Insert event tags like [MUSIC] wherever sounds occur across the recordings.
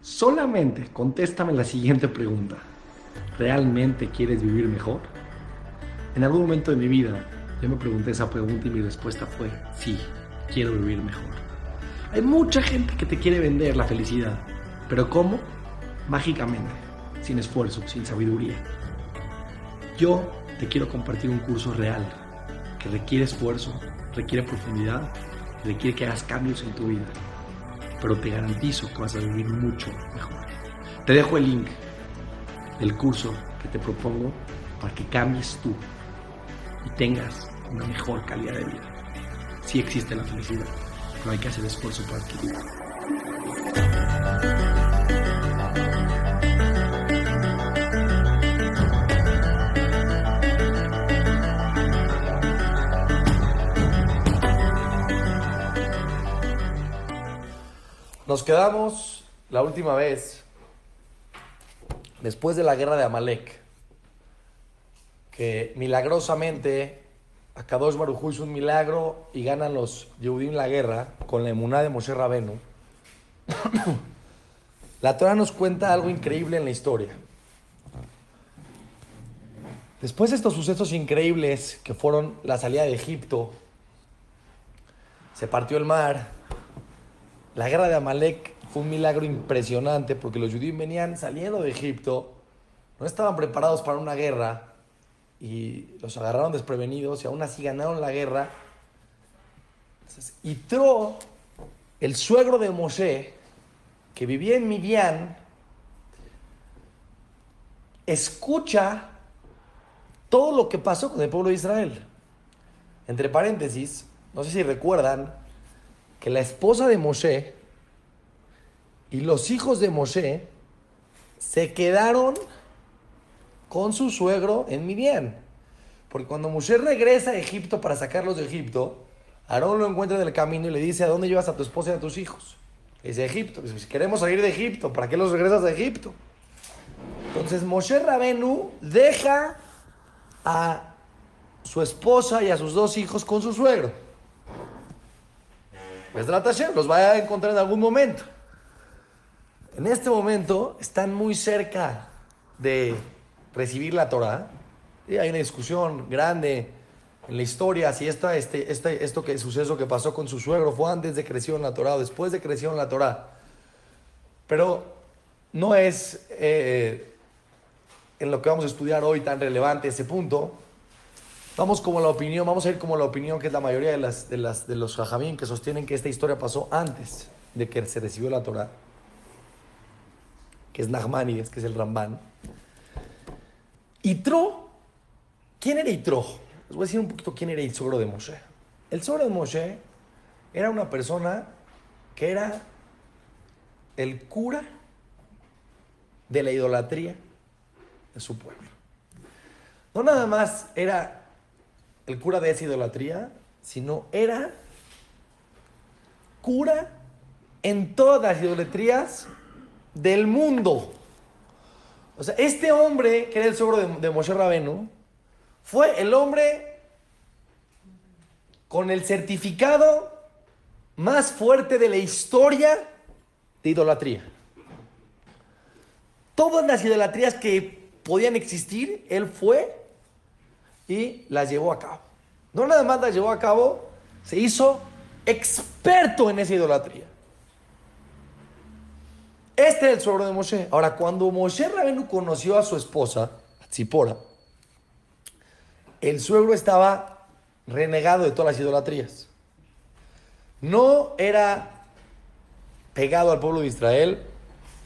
Solamente contéstame la siguiente pregunta. ¿Realmente quieres vivir mejor? En algún momento de mi vida yo me pregunté esa pregunta y mi respuesta fue sí, quiero vivir mejor. Hay mucha gente que te quiere vender la felicidad, pero ¿cómo? Mágicamente, sin esfuerzo, sin sabiduría. Yo te quiero compartir un curso real que requiere esfuerzo, requiere profundidad, requiere que hagas cambios en tu vida, pero te garantizo que vas a vivir mucho mejor. Te dejo el link del curso que te propongo para que cambies tú y tengas una mejor calidad de vida. Sí existe la felicidad, pero hay que hacer esfuerzo para adquirirla. Nos quedamos la última vez, después de la guerra de Amalek, que milagrosamente Akadosh Baruj hizo un milagro y ganan los Yehudim la guerra con la emuná de Moshe Rabenu. [COUGHS] la Torah nos cuenta algo increíble en la historia. Después de estos sucesos increíbles que fueron la salida de Egipto, se partió el mar, la guerra de Amalek fue un milagro impresionante porque los judíos venían saliendo de Egipto, no estaban preparados para una guerra y los agarraron desprevenidos y aún así ganaron la guerra. y Tro, el suegro de Moshe, que vivía en Midian, escucha todo lo que pasó con el pueblo de Israel. Entre paréntesis, no sé si recuerdan, que la esposa de Moshe y los hijos de Moshe se quedaron con su suegro en Midian. Porque cuando Moshe regresa a Egipto para sacarlos de Egipto, Aarón lo encuentra en el camino y le dice, ¿a dónde llevas a tu esposa y a tus hijos? Le dice, Egipto. Dice, si queremos salir de Egipto, ¿para qué los regresas a Egipto? Entonces Moshe Rabenu deja a su esposa y a sus dos hijos con su suegro. Pues los va a encontrar en algún momento. En este momento están muy cerca de recibir la Torah. Y hay una discusión grande en la historia si esta, este, este, esto que suceso que pasó con su suegro fue antes de crecer en la Torah o después de crecer en la Torah. Pero no es eh, en lo que vamos a estudiar hoy tan relevante ese punto. Vamos como la opinión, vamos a ir como la opinión que es la mayoría de, las, de, las, de los jajamín que sostienen que esta historia pasó antes de que se recibió la Torah, que es Nachmanides, que es el Ramban. Itro, ¿quién era Itro? Les voy a decir un poquito quién era el suegro de Moshe. El suegro de Moshe era una persona que era el cura de la idolatría de su pueblo. No nada más era el cura de esa idolatría, sino era cura en todas las idolatrías del mundo. O sea, este hombre, que era el suegro de, de Moshe Rabenu, fue el hombre con el certificado más fuerte de la historia de idolatría. Todas las idolatrías que podían existir, él fue y las llevó a cabo. No nada más las llevó a cabo, se hizo experto en esa idolatría. Este es el suegro de Moshe. Ahora, cuando Moshe Rabenu conoció a su esposa, Tzipora, el suegro estaba renegado de todas las idolatrías. No era pegado al pueblo de Israel,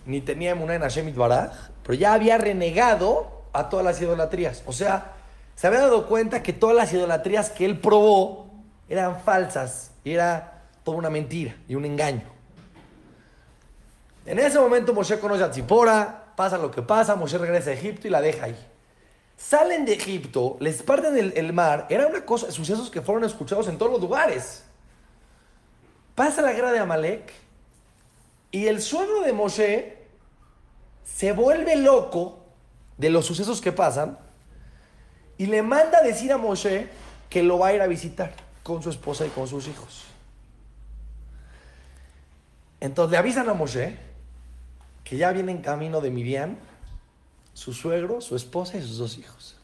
ni tenía emuná en Hashem Baraj, pero ya había renegado a todas las idolatrías. O sea, se había dado cuenta que todas las idolatrías que él probó eran falsas y era toda una mentira y un engaño. En ese momento Moshe conoce a Tzipora, pasa lo que pasa, Moshe regresa a Egipto y la deja ahí. Salen de Egipto, les parten el, mar, era una cosa, sucesos que fueron escuchados en todos los lugares. Pasa la guerra de Amalek y el suegro de Moshe se vuelve loco de los sucesos que pasan y le manda a decir a Moshe que lo va a ir a visitar con su esposa y con sus hijos. Entonces le avisan a Moshe que ya viene en camino de Miriam, su suegro, su esposa y sus dos hijos.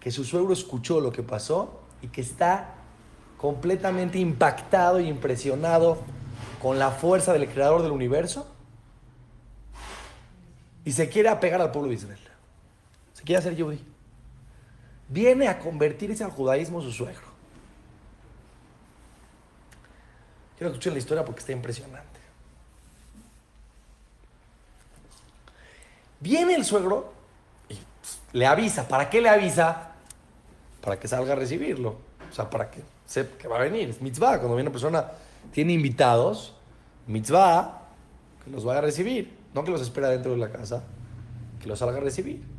Que su suegro escuchó lo que pasó y que está completamente impactado y impresionado con la fuerza del creador del universo y se quiere apegar al pueblo de Israel. Se quiere hacer yudí. Viene a convertirse al judaísmo su suegro. Quiero escuchar la historia porque está impresionante. Viene el suegro y pues, le avisa. ¿Para qué le avisa? Para que salga a recibirlo. O sea, para que sepa que va a venir. Es mitzvah. Cuando viene una persona, tiene invitados, mitzvah, que los vaya a recibir. No que los espera dentro de la casa, que los salga a recibir.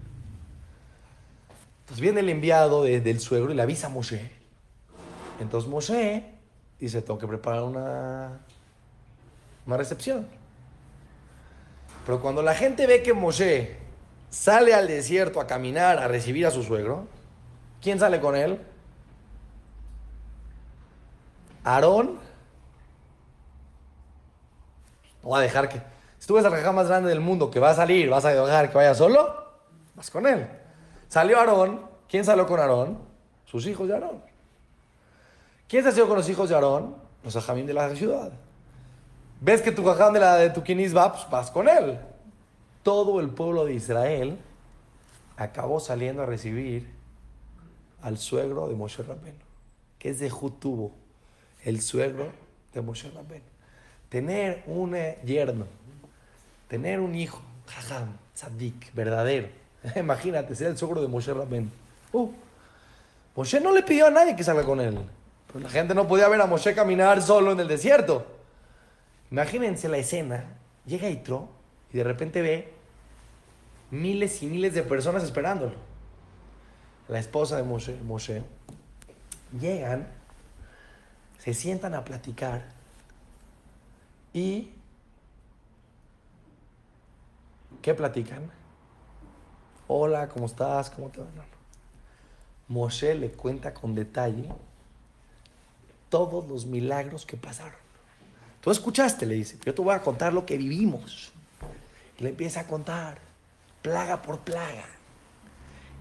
Entonces viene el enviado del suegro y le avisa a Moshe. Entonces Moshe dice, tengo que preparar una, una recepción. Pero cuando la gente ve que Moshe sale al desierto a caminar, a recibir a su suegro, ¿quién sale con él? Aarón. No va a dejar que... Si tú ves al rajá más grande del mundo que va a salir, vas a dejar que vaya solo, vas con él. Salió Aarón. ¿Quién salió con Aarón? Sus hijos de Aarón. ¿Quién se sido con los hijos de Aarón? Los ajamín de la ciudad ves que tu jajam de la de tu va, pues vas con él. Todo el pueblo de Israel acabó saliendo a recibir al suegro de Moshe Rabbeinu, es de Jutubo, el suegro de Moshe Rabbeinu. Tener un eh, yerno, tener un hijo, jajam, tzadik, verdadero. [LAUGHS] Imagínate, ser el suegro de Moshe Rabbeinu. Uh, Moshe no le pidió a nadie que salga con él. Pero la gente no podía ver a Moshe caminar solo en el desierto. Imagínense la escena. Llega Itro y de repente ve miles y miles de personas esperándolo. La esposa de Moshe, Moshe llegan, se sientan a platicar y ¿qué platican? Hola, ¿cómo estás? ¿Cómo te va? Moshe le cuenta con detalle todos los milagros que pasaron. Tú escuchaste, le dice, yo te voy a contar lo que vivimos. Y le empieza a contar, plaga por plaga.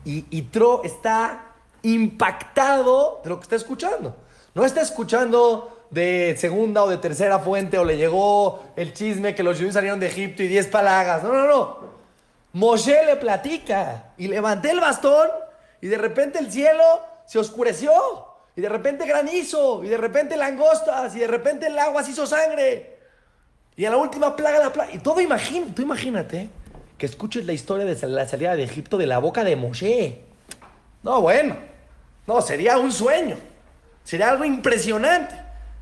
Y, Tro está impactado de lo que está escuchando. No está escuchando de segunda o de tercera fuente o le llegó el chisme que los judíos salieron de Egipto y diez plagas. No, no, no. Moshe le platica y levanté el bastón y de repente el cielo se oscureció y de repente granizo, y de repente langostas, y de repente el agua se hizo sangre. Y en la última plaga la plaga. Y todo imagínate, tú imagínate que escuches la historia de la salida de Egipto de la boca de Moshe. No, bueno. No, sería un sueño. Sería algo impresionante.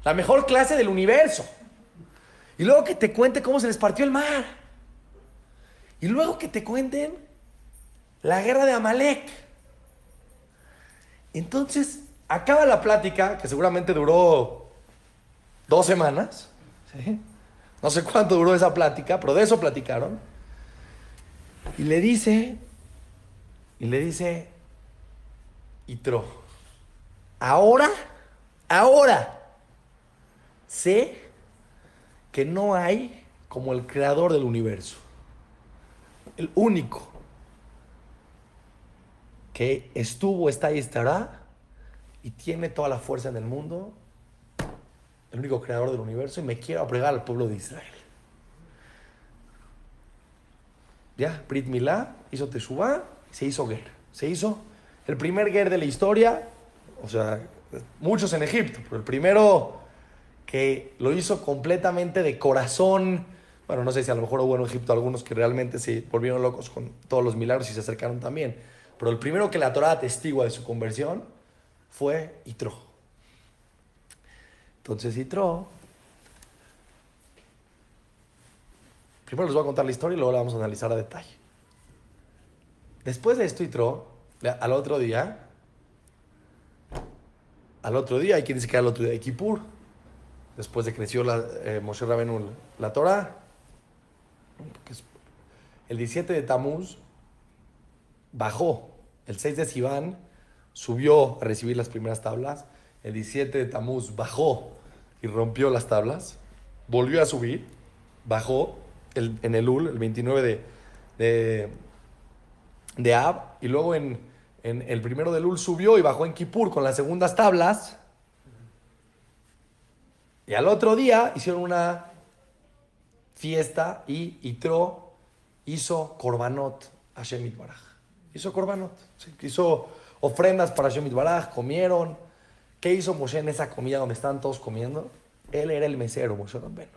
La mejor clase del universo. Y luego que te cuente cómo se les partió el mar. Y luego que te cuenten la guerra de Amalek. Entonces, Acaba la plática, que seguramente duró dos semanas. No sé cuánto duró esa plática, pero de eso platicaron. Y le dice, y le dice, Itro, ahora, ahora, sé que no hay como el creador del universo. El único que estuvo, está y estará y tiene toda la fuerza en el mundo, el único creador del universo, y me quiero apregar al pueblo de Israel. Ya, Brit Milá hizo Teshuvah, se hizo Ger. Se hizo el primer Ger de la historia, o sea, muchos en Egipto, pero el primero que lo hizo completamente de corazón. Bueno, no sé si a lo mejor hubo en Egipto algunos que realmente se volvieron locos con todos los milagros y se acercaron también. Pero el primero que la Torah atestigua de su conversión fue Itro. Entonces Itro, primero les voy a contar la historia y luego la vamos a analizar a detalle. Después de esto Itro, al otro día, al otro día, hay quien dice que al otro día de después de que creció la, eh, Moshe Rabenu la Torah, el 17 de Tamuz bajó, el 6 de Sivan subió a recibir las primeras tablas. El 17 de Tamuz bajó y rompió las tablas. Volvió a subir, bajó en el UL, el 29 de, de, de Ab, y luego en, en el primero de Lul subió y bajó en Kippur con las segundas tablas. Y al otro día hicieron una fiesta y Itro hizo korbanot a Shemit Baraj. Hizo korbanot, hizo ofrendas para Shemit Baraj, comieron. ¿Qué hizo Moshe en esa comida donde estaban todos comiendo? Él era el mesero, Moshe Rabbeinu.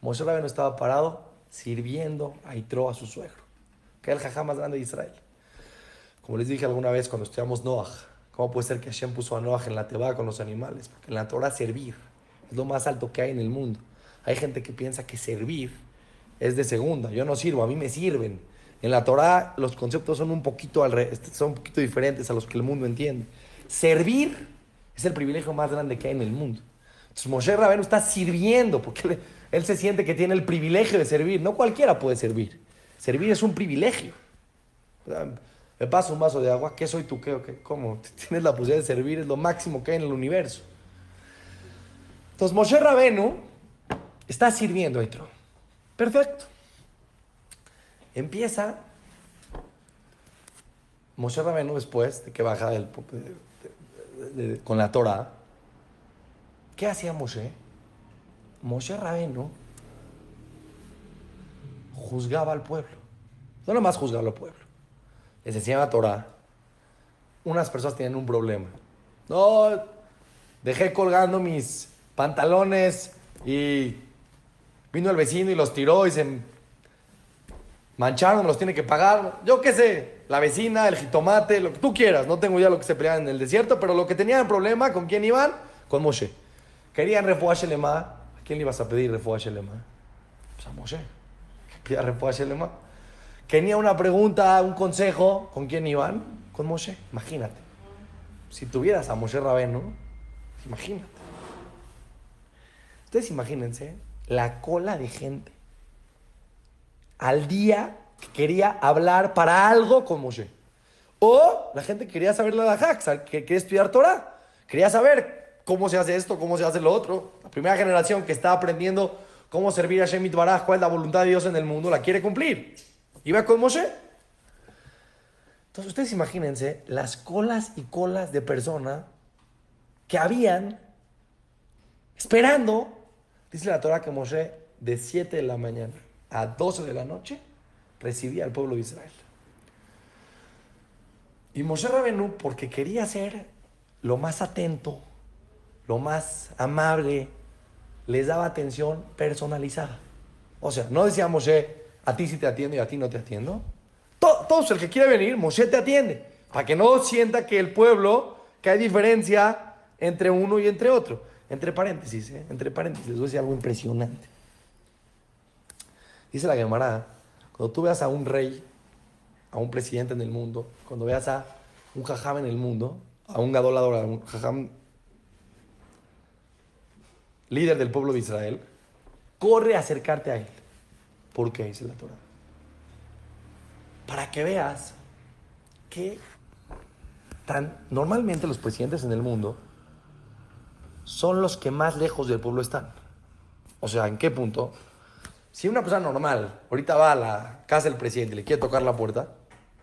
Moshe Rabbeinu estaba parado sirviendo a Itro, a su suegro, que era el jajá más grande de Israel. Como les dije alguna vez cuando estudiamos Noah, ¿cómo puede ser que Hashem puso a Noah en la teba con los animales? Porque en la Torah servir es lo más alto que hay en el mundo. Hay gente que piensa que servir es de segunda. Yo no sirvo, a mí me sirven. En la Torah los conceptos son un poquito, son un poquito diferentes a los que el mundo entiende. Servir es el privilegio más grande que hay en el mundo. Entonces Moshe Rabenu está sirviendo porque él, él se siente que tiene el privilegio de servir. No cualquiera puede servir. Servir es un privilegio me paso un vaso de agua, ¿qué soy tú? ¿Qué, qué? ¿Cómo? [LAUGHS] Tienes la posibilidad de servir, es lo máximo que hay en el universo. Entonces Moshe Rabenu está sirviendo a Perfecto. Empieza Moshe Rabenu después de que baja con la Torah. ¿Qué hacía Moshe? Moshe Rabenu juzgaba al pueblo. No nomás juzgaba al pueblo les enseñan la Torah, unas personas tienen un problema. No, dejé colgando mis pantalones y vino el vecino y los tiró y se mancharon, los tiene que pagar. Yo qué sé, la vecina, el jitomate, lo que tú quieras. No tengo ya lo que se peleaban en el desierto, pero lo que tenían problema, ¿con quién iban? Con Moshe. Querían refuah Shelema. ¿A quién le ibas a pedir refuah Shelema? Pues a Moshe. Quería refuah Shelema. Tenía una pregunta, un consejo, ¿con quién iban? Con Moshe, imagínate. Si tuvieras a Moshe Rabeno, imagínate. Ustedes imagínense la cola de gente al día que quería hablar para algo con Moshe. O la gente quería saber la Dajak, que quería estudiar Torah. Quería saber cómo se hace esto, cómo se hace lo otro. La primera generación que está aprendiendo cómo servir a Shemit Baraj, cuál es la voluntad de Dios en el mundo, la quiere cumplir. Iba con Moshe. Entonces ustedes imagínense las colas y colas de personas que habían esperando, dice la Torah que Moshe de 7 de la mañana a 12 de la noche recibía al pueblo de Israel. Y Moshe Rabenu, porque quería ser lo más atento, lo más amable, les daba atención personalizada. O sea, no decía Moshe, a ti sí te atiendo y a ti no te atiendo. Todos, el que quiere venir, Moshe te atiende. Para que no sienta que el pueblo, que hay diferencia entre uno y entre otro. Entre paréntesis, ¿eh? entre paréntesis, les voy a decir algo impresionante. Dice la Gemara, cuando tú veas a un rey, a un presidente en el mundo, cuando veas a un jajam en el mundo, a un gadolador, a un jajam líder del pueblo de Israel, corre a acercarte a él. ¿Por qué? Dice la Torah. Para que veas que tan, normalmente los presidentes en el mundo son los que más lejos del pueblo están. O sea, ¿en qué punto? Si una persona normal ahorita va a la casa del presidente y le quiere tocar la puerta,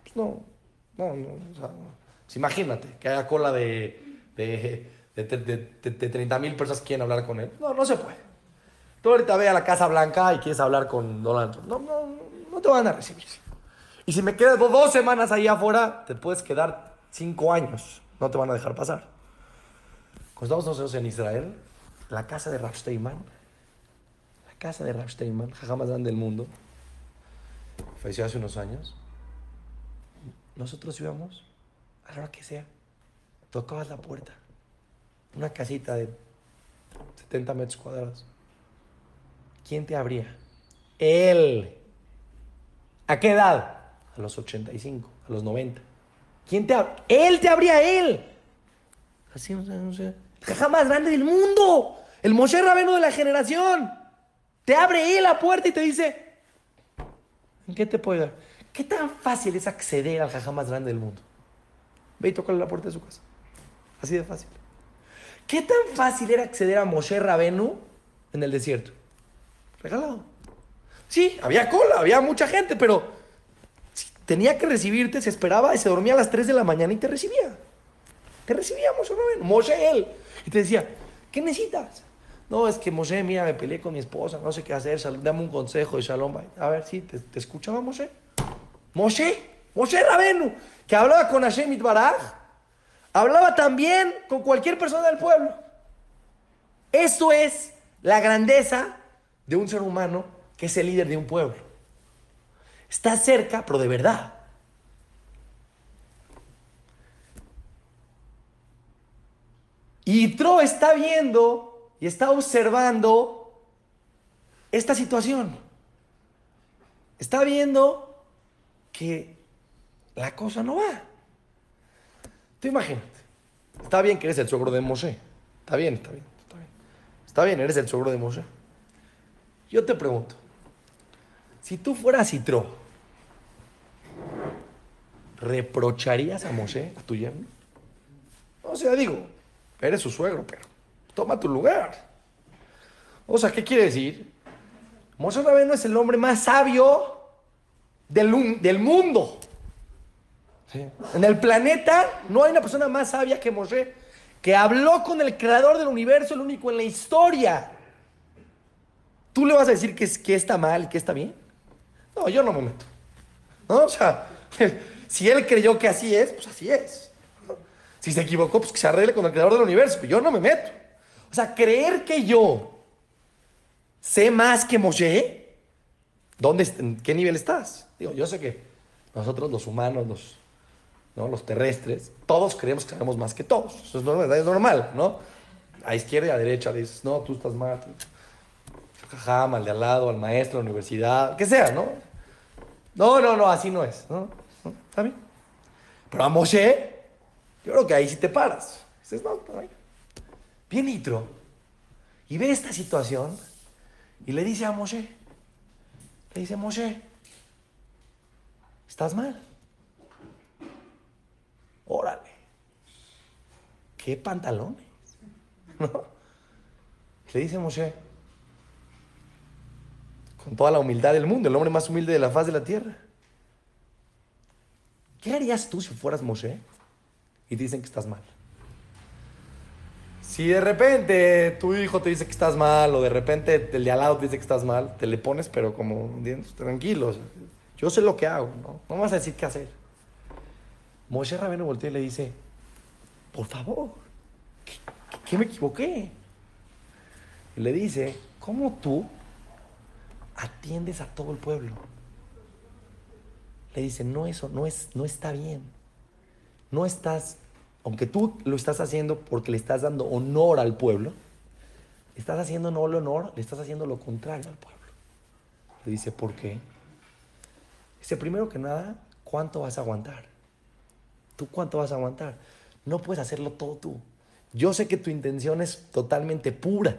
pues no, no, no. O sea, pues imagínate que haya cola de, de, de, de 30 mil personas que quieren hablar con él. No, no se puede. Tú ahorita ve a la Casa Blanca y quieres hablar con Donald Trump. No, no, no te van a recibir. Y si me quedas dos semanas ahí afuera, te puedes quedar cinco años. No te van a dejar pasar. Cuando estamos nosotros en Israel, la casa de Rav Steinman, la casa de Rav Steinman, jaja más grande del mundo, falleció hace unos años. Nosotros íbamos a la hora que sea, tocabas la puerta, una casita de 70 metros cuadrados ¿quién te abría? Él. ¿A qué edad? A los 85, a los 90. ¿Quién te abría? Él te abría él. Así, no sé, no sé. Caja más grande del mundo. El Moshe Rabeno de la generación. Te abre él la puerta y te dice, ¿en qué te puedo ayudar? ¿Qué tan fácil es acceder al jaja más grande del mundo? Ve y tócale la puerta de su casa. Así de fácil. ¿Qué tan fácil era acceder a Moshe Rabenu en el desierto? Regalado. Sí, había cola, había mucha gente, pero tenía que recibirte, se esperaba y se dormía a las 3 de la mañana y te recibía. Te recibía Moshe Rabenu, Moshe él. Y te decía, ¿qué necesitas? No, es que Moshe, mira, me peleé con mi esposa, no sé qué hacer, dame un consejo de Shalom. A ver, sí, ¿te, te escuchaba Moshe? Moshe, Moshe Rabenu, que hablaba con Hashem Itbaraj, hablaba también con cualquier persona del pueblo. Eso es la grandeza de un ser humano que es el líder de un pueblo. Está cerca, pero de verdad. Y Tro está viendo y está observando esta situación. Está viendo que la cosa no va. Tú imagínate. Está bien que eres el suegro de Moshe. Está bien, está bien, está bien. Está bien, eres el suegro de Moshe. Yo te pregunto, si tú fueras Citro, ¿reprocharías a Moshe, a tu yerno? O sea, digo, eres su suegro, pero toma tu lugar. O sea, ¿qué quiere decir? Moshe Rabeno es el hombre más sabio del, del mundo. En el planeta no hay una persona más sabia que Moshe, que habló con el creador del universo, el único en la historia. ¿Tú le vas a decir que, que está mal y que está bien? No, yo no me meto. ¿No? O sea, [LAUGHS] si él creyó que así es, pues así es. Si se equivocó, pues que se arregle con el creador del universo. Yo no me meto. O sea, creer que yo sé más que Moshe, ¿dónde, ¿en qué nivel estás? Digo, yo sé que nosotros los humanos, los, ¿no? los terrestres, todos creemos que sabemos más que todos. Eso es normal, ¿no? A izquierda y a derecha dices, no, tú estás mal. Al de al lado, al maestro, a la universidad, que sea, ¿no? No, no, no, así no es, ¿no? ¿Está bien? Pero a Moshe, yo creo que ahí sí te paras. Dices, no, bien. Viene Nitro y ve esta situación y le dice a Moshe, le dice, Moshe, estás mal. Órale. ¿Qué pantalones? ¿No? Le dice Moshe, con toda la humildad del mundo, el hombre más humilde de la faz de la tierra. ¿Qué harías tú si fueras Moshe y dicen que estás mal? Si de repente tu hijo te dice que estás mal o de repente el de al lado te dice que estás mal, te le pones pero como tranquilo. Yo sé lo que hago, ¿no? No vas a decir qué hacer. Moshe Rabeno voltea y le dice, por favor, ¿qué, qué me equivoqué? Y le dice, ¿cómo tú atiendes a todo el pueblo. Le dice, no, eso no, es, no está bien. No estás, aunque tú lo estás haciendo porque le estás dando honor al pueblo, estás haciendo no el honor, le estás haciendo lo contrario al pueblo. Le dice, ¿por qué? Dice, primero que nada, ¿cuánto vas a aguantar? ¿Tú cuánto vas a aguantar? No puedes hacerlo todo tú. Yo sé que tu intención es totalmente pura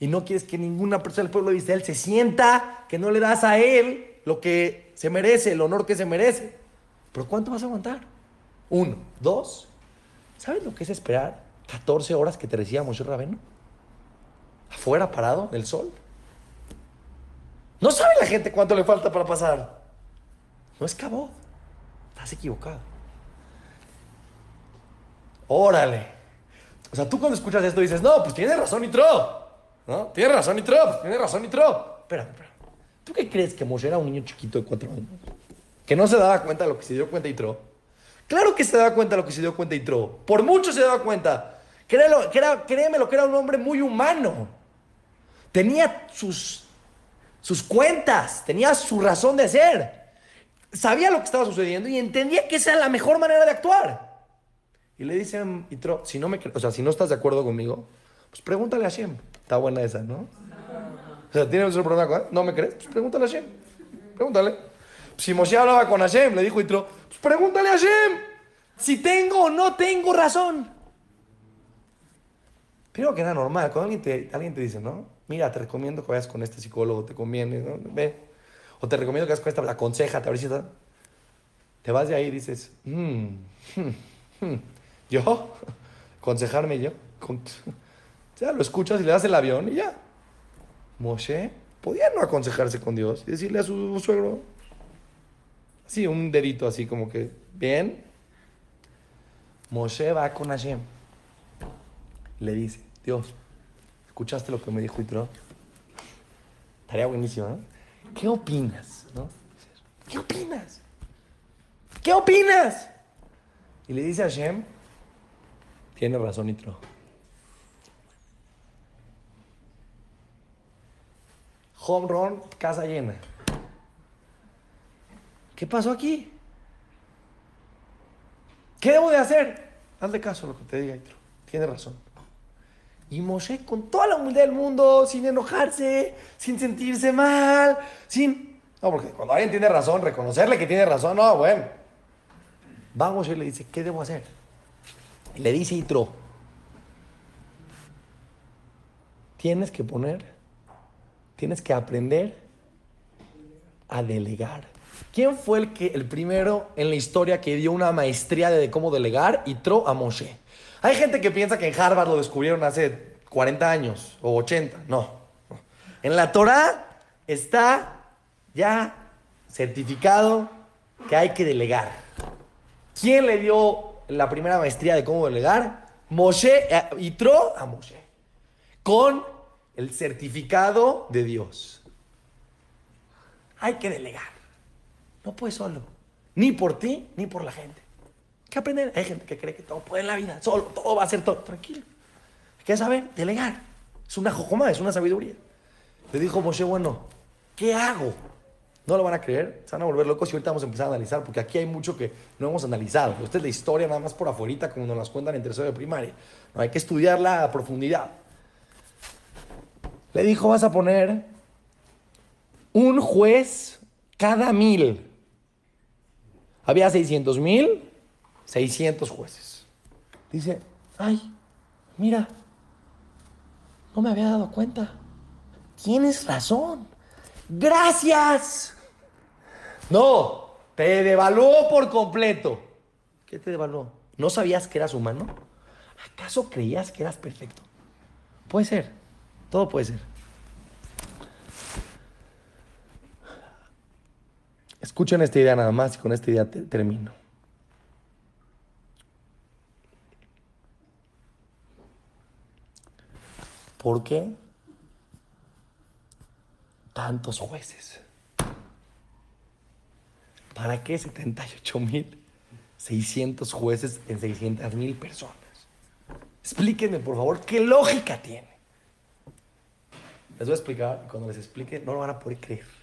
y no quieres que ninguna persona del pueblo de Israel se sienta que no le das a él lo que se merece, el honor que se merece. Pero ¿cuánto vas a aguantar? Uno. Dos. ¿Sabes lo que es esperar 14 horas que te decía Moshe Rabeno? Afuera, parado, en el sol. No sabe la gente cuánto le falta para pasar. No es cabo. Estás equivocado. Órale. O sea, tú cuando escuchas esto dices, no, pues tienes razón, Nitro. ¿No? Tienes razón, Nitro. Tienes razón, Nitro. Espera, espera. ¿Tú qué crees que Moshe era un niño chiquito de cuatro años? Que no se daba cuenta de lo que se dio cuenta Nitro. Claro que se daba cuenta de lo que se dio cuenta Nitro. Por mucho se daba cuenta. Créelo, que era, créeme lo que era un hombre muy humano. Tenía sus, sus cuentas, tenía su razón de ser. Sabía lo que estaba sucediendo y entendía que esa era la mejor manera de actuar. Y le dicen, Itro, si no me, o sea, si no estás de acuerdo conmigo, pues pregúntale a Hashem. Está buena esa, ¿no? O sea, ¿tienes un problema con ¿No me crees? Pues pregúntale a Hashem. Pregúntale. Si Moshe hablaba con Hashem, le dijo Itro, pues pregúntale a Hashem. Si tengo o no tengo razón. Primero que era normal, cuando alguien te, alguien te dice, ¿no? Mira, te recomiendo que vayas con este psicólogo, te conviene, ¿no? Ve. O te recomiendo que vayas con esta, aconsejate, a ver si. Te vas de ahí y dices, mmm, ¿yo? ¿Aconsejarme yo? Ya, lo escuchas y le das el avión y ya. Moshe podía no aconsejarse con Dios y decirle a su suegro, así, un dedito así como que, bien. Moshe va con Hashem. Le dice, Dios, ¿escuchaste lo que me dijo Yitro? Estaría buenísimo, ¿no? ¿Qué opinas? ¿no? ¿Qué opinas? ¿Qué opinas? Y le dice a Hashem, tiene razón Yitro. Home run, casa llena. ¿Qué pasó aquí? ¿Qué debo de hacer? Hazle caso a lo que te diga, Yitro. Tiene razón. Y Moshe, con toda la humildad del mundo, sin enojarse, sin sentirse mal, sin. No, porque cuando alguien tiene razón, reconocerle que tiene razón, no, bueno. Va Moshe y le dice: ¿Qué debo hacer? Y le dice Yitro: Tienes que poner, tienes que aprender a delegar. ¿Quién fue el, que, el primero en la historia que dio una maestría de cómo delegar? Yitro a Moshe. Hay gente que piensa que en Harvard lo descubrieron hace 40 años o 80. No. En la Torah está ya certificado que hay que delegar. ¿Quién le dio la primera maestría de cómo delegar? Moshe, eh, Yitro a Moshe. Con el certificado de Dios. Hay que delegar. No puedes solo. Ni por ti, ni por la gente. Hay que aprender. Hay gente que cree que todo puede en la vida. Solo, todo va a ser todo. Tranquilo. Hay que saber delegar. Es una jojoma, es una sabiduría. Le dijo Moshe, bueno, ¿qué hago? No lo van a creer, se van a volver locos y ahorita vamos a empezar a analizar, porque aquí hay mucho que no hemos analizado. Esta es la historia nada más por afuera, como nos las cuentan en tercero de primaria. Hay que estudiarla a profundidad. Le dijo, vas a poner un juez cada mil. Había 600 mil, 600 jueces. Dice, ay, mira, no me había dado cuenta. Tienes razón. Gracias. No, te devaluó por completo. ¿Qué te devaluó? ¿No sabías que eras humano? ¿Acaso creías que eras perfecto? Puede ser, todo puede ser. Escuchen esta idea nada más y con esta idea te- termino. ¿Por qué tantos jueces? ¿Para qué 78 mil 600 jueces en 600 mil personas? Explíquenme, por favor, qué lógica tiene. Les voy a explicar y cuando les explique no lo van a poder creer.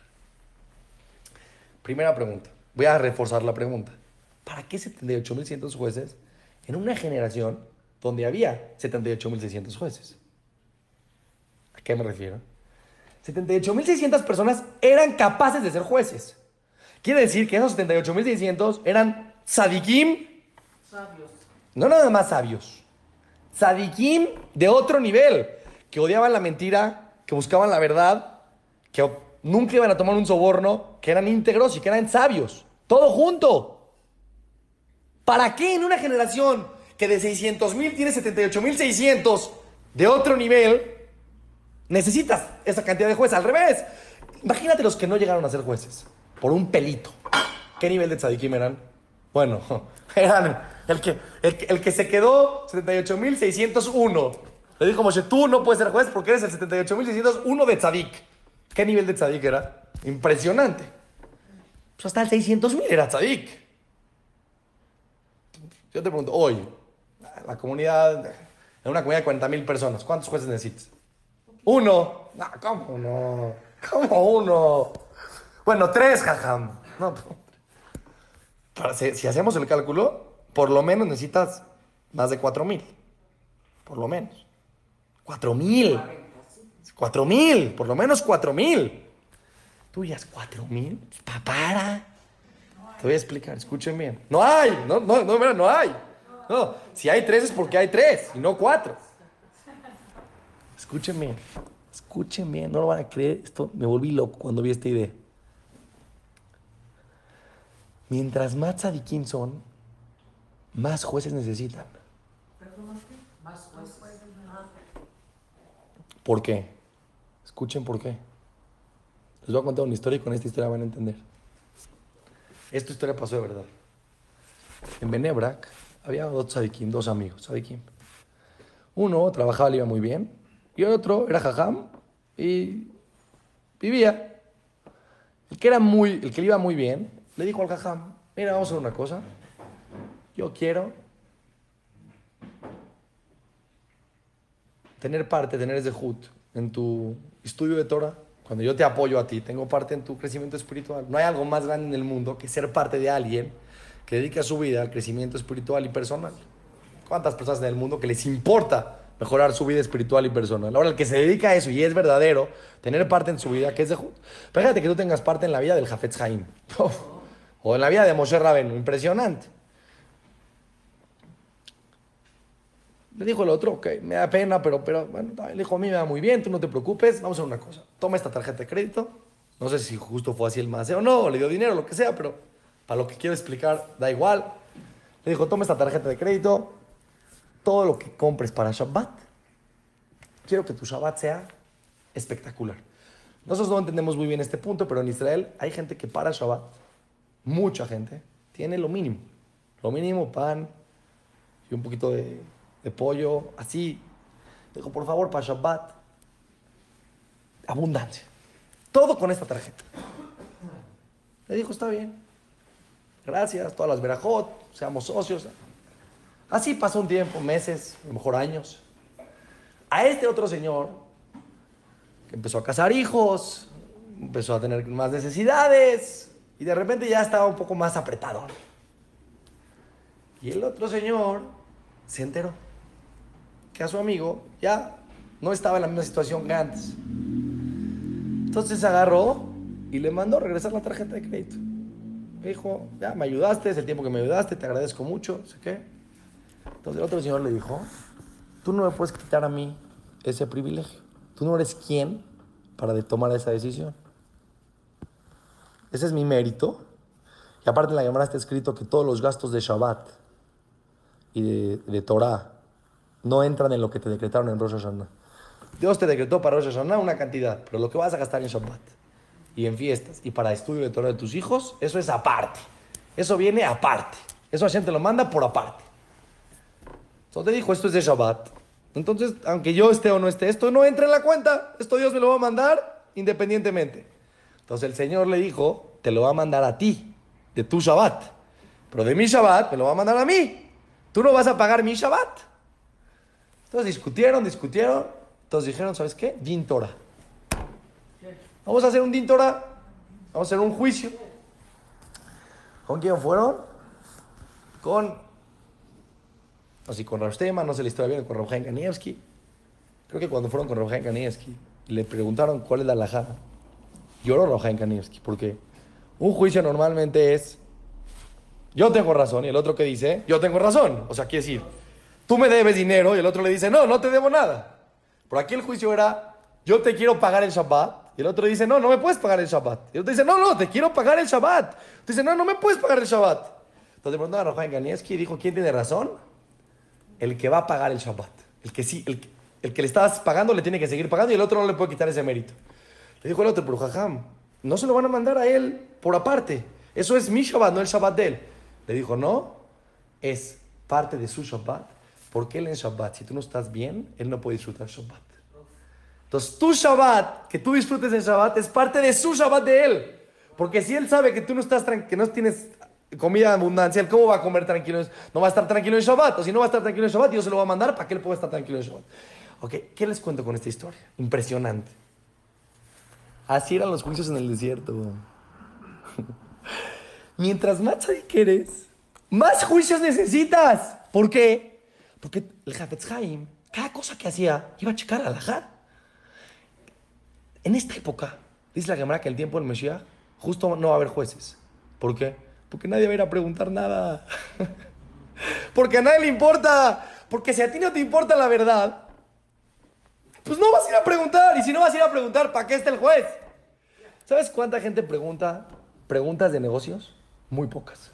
Primera pregunta. Voy a reforzar la pregunta. ¿Para qué 78.600 jueces en una generación donde había 78.600 jueces? ¿A qué me refiero? 78.600 personas eran capaces de ser jueces. Quiere decir que esos 78.600 eran sadikim. No nada más sabios. Sadikim de otro nivel. Que odiaban la mentira, que buscaban la verdad, que nunca iban a tomar un soborno, que eran íntegros y que eran sabios. Todo junto. ¿Para qué en una generación que de 600.000 tiene 78.600 de otro nivel, necesitas esa cantidad de jueces? Al revés. Imagínate los que no llegaron a ser jueces. Por un pelito. ¿Qué nivel de tzadikim eran? Bueno, [LAUGHS] eran el que, el, el que se quedó 78.601. Le dijo Moshe, tú no puedes ser juez porque eres el 78.601 de tzadik. ¿Qué nivel de tzadik era? Impresionante. Pues hasta el 600.000 era tzadik. Yo te pregunto, hoy, la comunidad, en una comunidad de 40.000 personas, ¿cuántos jueces necesitas? Uno. No, ¿cómo no? ¿Cómo uno? Bueno, tres, jajam. No, pues, si, si hacemos el cálculo, por lo menos necesitas más de cuatro mil. Por lo menos. Cuatro mil. Cuatro mil. Por lo menos cuatro mil. Tú ya es cuatro mil. Pa- Para. Te voy a explicar, escuchen bien. No hay, no, no, no, mira, no hay. No, si hay tres es porque hay tres y no cuatro. Escuchen bien, escuchen bien, no lo van a creer. Esto me volví loco cuando vi esta idea. Mientras más tzadikim son, más jueces necesitan. ¿Por qué? Escuchen por qué. Les voy a contar una historia y con esta historia van a entender. Esta historia pasó de verdad. En Benebrak había dos tzadikim, dos amigos, tzadikim. Uno trabajaba, le iba muy bien, y el otro era jajam y vivía. El que, era muy, el que le iba muy bien le dijo al jajam, mira, vamos a hacer una cosa. Yo quiero tener parte, tener ese hut en tu estudio de Torah. Cuando yo te apoyo a ti, tengo parte en tu crecimiento espiritual. No hay algo más grande en el mundo que ser parte de alguien que dedica su vida al crecimiento espiritual y personal. ¿Cuántas personas en el mundo que les importa mejorar su vida espiritual y personal? Ahora, el que se dedica a eso y es verdadero, tener parte en su vida, que es de. Fíjate que tú tengas parte en la vida del Jafetz Haim. [LAUGHS] o en la vida de Moshe Rabenu. Impresionante. Le dijo el otro, ok, me da pena, pero, pero bueno, le dijo, a mí me da muy bien, tú no te preocupes, vamos a hacer una cosa. Toma esta tarjeta de crédito. No sé si justo fue así el más o no, le dio dinero, lo que sea, pero para lo que quiero explicar, da igual. Le dijo, toma esta tarjeta de crédito, todo lo que compres para Shabbat, quiero que tu Shabbat sea espectacular. Nosotros no entendemos muy bien este punto, pero en Israel hay gente que para Shabbat, mucha gente, tiene lo mínimo. Lo mínimo, pan y un poquito de pollo, así. Dijo, por favor, para Shabbat, abundancia. Todo con esta tarjeta. Le dijo, está bien. Gracias, todas las verajot, seamos socios. Así pasó un tiempo, meses, a lo mejor años. A este otro señor, que empezó a casar hijos, empezó a tener más necesidades, y de repente ya estaba un poco más apretado. Y el otro señor se enteró a su amigo ya no estaba en la misma situación que antes. Entonces agarró y le mandó regresar la tarjeta de crédito. Me dijo, ya me ayudaste, es el tiempo que me ayudaste, te agradezco mucho, sé qué. Entonces el otro señor le dijo, tú no me puedes quitar a mí ese privilegio. Tú no eres quien para tomar esa decisión. Ese es mi mérito. Y aparte en la llamada está escrito que todos los gastos de Shabbat y de, de Torah no entran en lo que te decretaron en Rosh Hashanah. Dios te decretó para Rosh Hashanah una cantidad, pero lo que vas a gastar en Shabbat y en fiestas y para estudio de Torah de tus hijos, eso es aparte. Eso viene aparte. Eso Hashem te lo manda por aparte. Entonces te dijo, esto es de Shabbat. Entonces, aunque yo esté o no esté, esto no entra en la cuenta. Esto Dios me lo va a mandar independientemente. Entonces el Señor le dijo, te lo va a mandar a ti, de tu Shabbat. Pero de mi Shabbat me lo va a mandar a mí. Tú no vas a pagar mi Shabbat. Entonces discutieron, discutieron. Entonces dijeron, ¿sabes qué? Din Torah. Vamos a hacer un Din Torah. Vamos a hacer un juicio. ¿Con quién fueron? Con. Sé, con Rastema, no sé la historia bien, con Rojan Kanievski. Creo que cuando fueron con Rojan Kanievski le preguntaron cuál es la alajada. Lloró Rojan Kanievski, porque un juicio normalmente es. Yo tengo razón, y el otro que dice, yo tengo razón. O sea, quiere decir, tú me debes dinero y el otro le dice, no, no te debo nada. Por aquí el juicio era, yo te quiero pagar el Shabbat. Y el otro dice, no, no me puedes pagar el Shabbat. Y el otro dice, no, no, te quiero pagar el Shabbat. Dice, no, no me puedes pagar el Shabbat. Entonces preguntó a Rohan Ganieski dijo, ¿quién tiene razón? El que va a pagar el Shabbat. El que sí, el, que le estabas pagando le tiene que seguir pagando y el otro no le puede quitar ese mérito. Le dijo el otro, pero Jajam, no se lo van a mandar a él por aparte. Eso es mi Shabbat, no el Shabbat de él. Le dijo, no, es parte de su Shabbat porque él en Shabbat, si tú no estás bien, él no puede disfrutar Shabbat. Entonces, tu Shabbat, que tú disfrutes en Shabbat, es parte de su Shabbat de él. Porque si él sabe que tú no estás que no tienes comida de abundancia, ¿cómo va a comer tranquilo? No va a estar tranquilo en Shabbat. O si no va a estar tranquilo en Shabbat, Dios se lo va a mandar para que él pueda estar tranquilo en Shabbat. Ok, ¿qué les cuento con esta historia? Impresionante. Así eran los juicios en el desierto. [LAUGHS] Mientras más tzadik eres, más juicios necesitas. ¿Por qué? Porque el Hafetz Haim, cada cosa que hacía, iba a checar a la En esta época, dice la Gemara que el tiempo del Mesías, justo no va a haber jueces. ¿Por qué? Porque nadie va a ir a preguntar nada. [LAUGHS] Porque a nadie le importa. Porque si a ti no te importa la verdad, pues no vas a ir a preguntar. Y si no vas a ir a preguntar, ¿para qué está el juez? ¿Sabes cuánta gente pregunta preguntas de negocios? Muy pocas.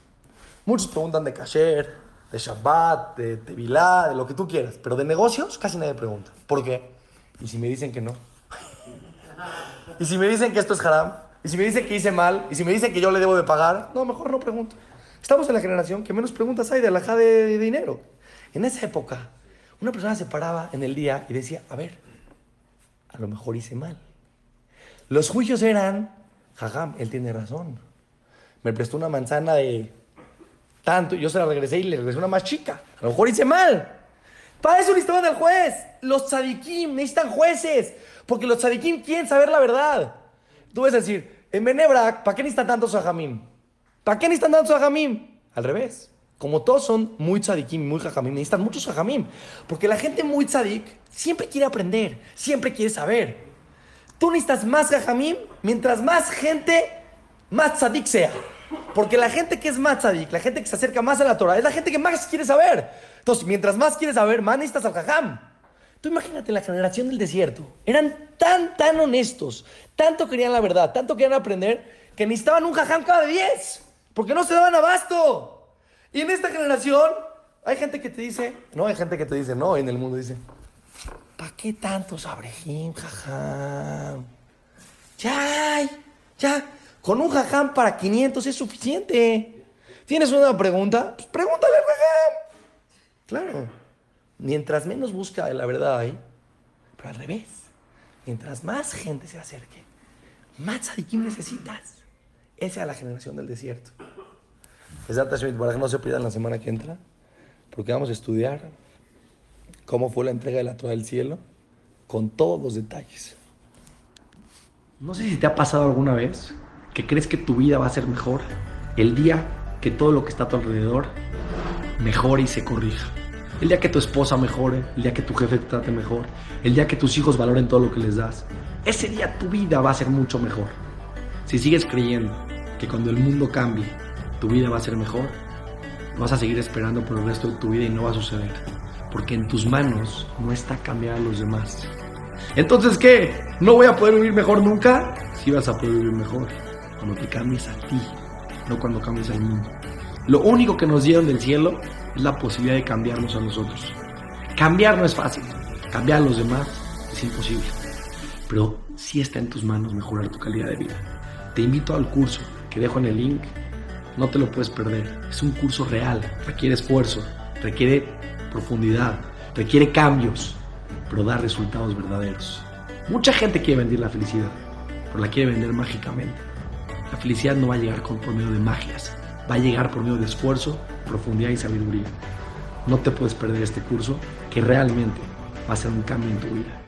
Muchos preguntan de cashier, de Shabbat, de Tevilá, de lo que tú quieras. Pero de negocios casi nadie pregunta. ¿Por qué? ¿Y si me dicen que no? [LAUGHS] ¿Y si me dicen que esto es haram? Y si me dice que hice mal, y si me dice que yo le debo de pagar, no, mejor no pregunto. Estamos en la generación que menos preguntas hay de alajá de, de dinero. En esa época, una persona se paraba en el día y decía, a ver, a lo mejor hice mal. Los juicios eran, jajam, él tiene razón. Me prestó una manzana de tanto, yo se la regresé y le regresé una más chica. A lo mejor hice mal. Para eso necesitaban al juez. Los tzadikim necesitan jueces. Porque los tzadikim quieren saber la verdad. Tú vas a decir, en Benebrak, ¿para qué necesitan tantos jajamim? ¿Para qué necesitan tantos jajamim? Al revés. Como todos son muy tzadikim, muy jajamim, necesitan muchos jajamim. Porque la gente muy tzadik siempre quiere aprender, siempre quiere saber. Tú necesitas más jajamim, mientras más gente, más tzadik sea. Porque la gente que es más tzadik, la gente que se acerca más a la Torah, es la gente que más quiere saber. Entonces, mientras más quieres saber, más necesitas al jajam. Tú imagínate la generación del desierto. Eran tan, tan honestos, tanto querían la verdad, tanto querían aprender, que necesitaban un jajam cada diez, porque no se daban abasto. Y en esta generación hay gente que te dice, no, hay gente que te dice, no, en el mundo dice, ¿para qué tantos abrejim, jajam? Ya, ya, con un jajam para 500 es suficiente. ¿Tienes una pregunta? Pues pregúntale al jajam. Claro. Mientras menos busca la verdad ahí, pero al revés. Mientras más gente se acerque, más tzadikim necesitas. Esa es la generación del desierto. Para que no se pierdan la semana que entra, porque vamos a estudiar cómo fue la entrega de la Torah del cielo con todos los detalles. No sé si te ha pasado alguna vez que crees que tu vida va a ser mejor el día que todo lo que está a tu alrededor mejore y se corrija. El día que tu esposa mejore, el día que tu jefe te trate mejor, el día que tus hijos valoren todo lo que les das. Ese día tu vida va a ser mucho mejor. Si sigues creyendo que cuando el mundo cambie, tu vida va a ser mejor, vas a seguir esperando por el resto de tu vida y no va a suceder. Porque en tus manos no está cambiar a los demás. Entonces, ¿qué? ¿No voy a poder vivir mejor nunca? Sí vas a poder vivir mejor cuando te cambies a ti, no cuando cambies al mundo. Lo único que nos dieron del cielo es la posibilidad de cambiarnos a nosotros. Cambiar no es fácil, cambiar a los demás es imposible. Pero sí está en tus manos mejorar tu calidad de vida. Te invito al curso que dejo en el link. No te lo puedes perder. Es un curso real, requiere esfuerzo, requiere profundidad, requiere cambios, pero da resultados verdaderos. Mucha gente quiere vender la felicidad, pero la quiere vender mágicamente. La felicidad no va a llegar por medio de magias, va a llegar por medio de esfuerzo, profundidad y sabiduría. No te puedes perder este curso que realmente va a ser un cambio en tu vida.